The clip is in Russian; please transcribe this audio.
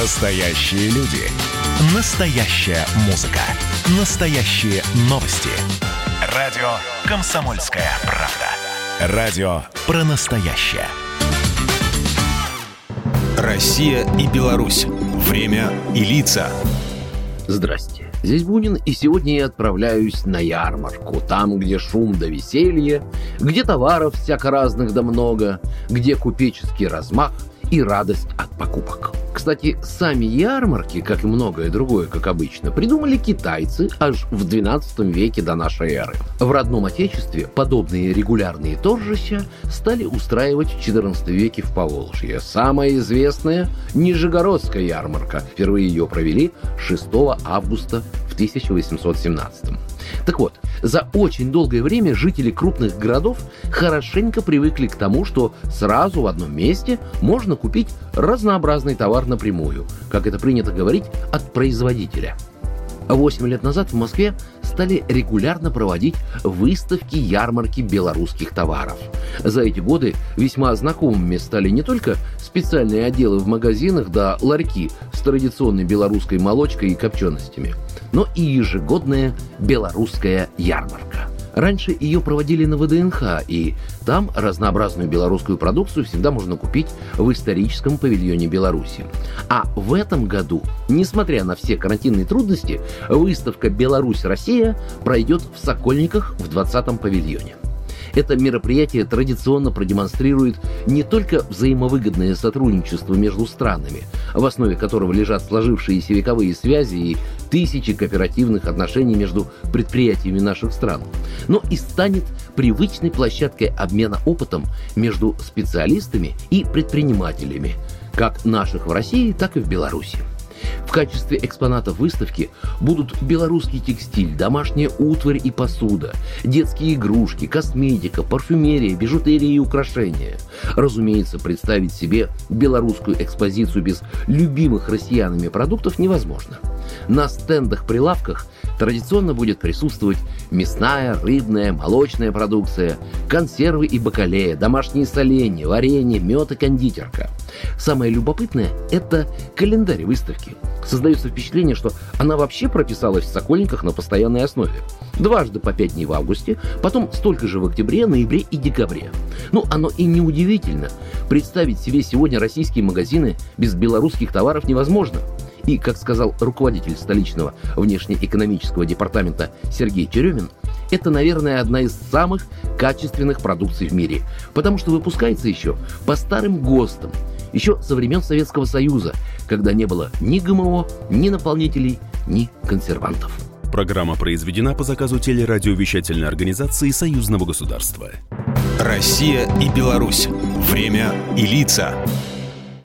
Настоящие люди. Настоящая музыка. Настоящие новости. Радио «Комсомольская правда». Радио про настоящее. Россия и Беларусь. Время и лица. Здрасте. Здесь Бунин, и сегодня я отправляюсь на ярмарку. Там, где шум да веселье, где товаров всяко разных да много, где купеческий размах и радость от покупок. Кстати, сами ярмарки, как и многое другое, как обычно, придумали китайцы аж в 12 веке до нашей эры. В родном отечестве подобные регулярные торжища стали устраивать в 14 веке в Поволжье. Самая известная – Нижегородская ярмарка. Впервые ее провели 6 августа в 1817 так вот, за очень долгое время жители крупных городов хорошенько привыкли к тому, что сразу в одном месте можно купить разнообразный товар напрямую, как это принято говорить, от производителя. Восемь лет назад в Москве стали регулярно проводить выставки ярмарки белорусских товаров. За эти годы весьма знакомыми стали не только специальные отделы в магазинах да ларьки с традиционной белорусской молочкой и копченостями – но и ежегодная белорусская ярмарка. Раньше ее проводили на ВДНХ, и там разнообразную белорусскую продукцию всегда можно купить в историческом павильоне Беларуси. А в этом году, несмотря на все карантинные трудности, выставка «Беларусь-Россия» пройдет в Сокольниках в 20-м павильоне. Это мероприятие традиционно продемонстрирует не только взаимовыгодное сотрудничество между странами, в основе которого лежат сложившиеся вековые связи и тысячи кооперативных отношений между предприятиями наших стран, но и станет привычной площадкой обмена опытом между специалистами и предпринимателями, как наших в России, так и в Беларуси. В качестве экспонатов выставки будут белорусский текстиль, домашняя утварь и посуда, детские игрушки, косметика, парфюмерия, бижутерия и украшения. Разумеется, представить себе белорусскую экспозицию без любимых россиянами продуктов невозможно. На стендах-прилавках традиционно будет присутствовать мясная, рыбная, молочная продукция, консервы и бакалея, домашние соленья, варенье, мед и кондитерка. Самое любопытное – это календарь выставки. Создается впечатление, что она вообще прописалась в Сокольниках на постоянной основе. Дважды по пять дней в августе, потом столько же в октябре, ноябре и декабре. Ну, оно и не удивительно. Представить себе сегодня российские магазины без белорусских товаров невозможно – и, как сказал руководитель столичного внешнеэкономического департамента Сергей Черемин, это, наверное, одна из самых качественных продукций в мире, потому что выпускается еще по старым ГОСТам, еще со времен Советского Союза, когда не было ни ГМО, ни наполнителей, ни консервантов. Программа произведена по заказу телерадиовещательной организации Союзного государства. Россия и Беларусь. Время и лица.